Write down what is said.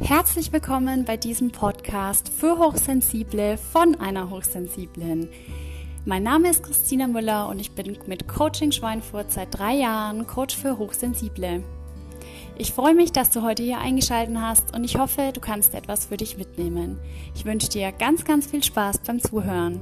Herzlich willkommen bei diesem Podcast für Hochsensible von einer Hochsensiblen. Mein Name ist Christina Müller und ich bin mit Coaching Schweinfurt seit drei Jahren Coach für Hochsensible. Ich freue mich, dass du heute hier eingeschaltet hast und ich hoffe, du kannst etwas für dich mitnehmen. Ich wünsche dir ganz, ganz viel Spaß beim Zuhören.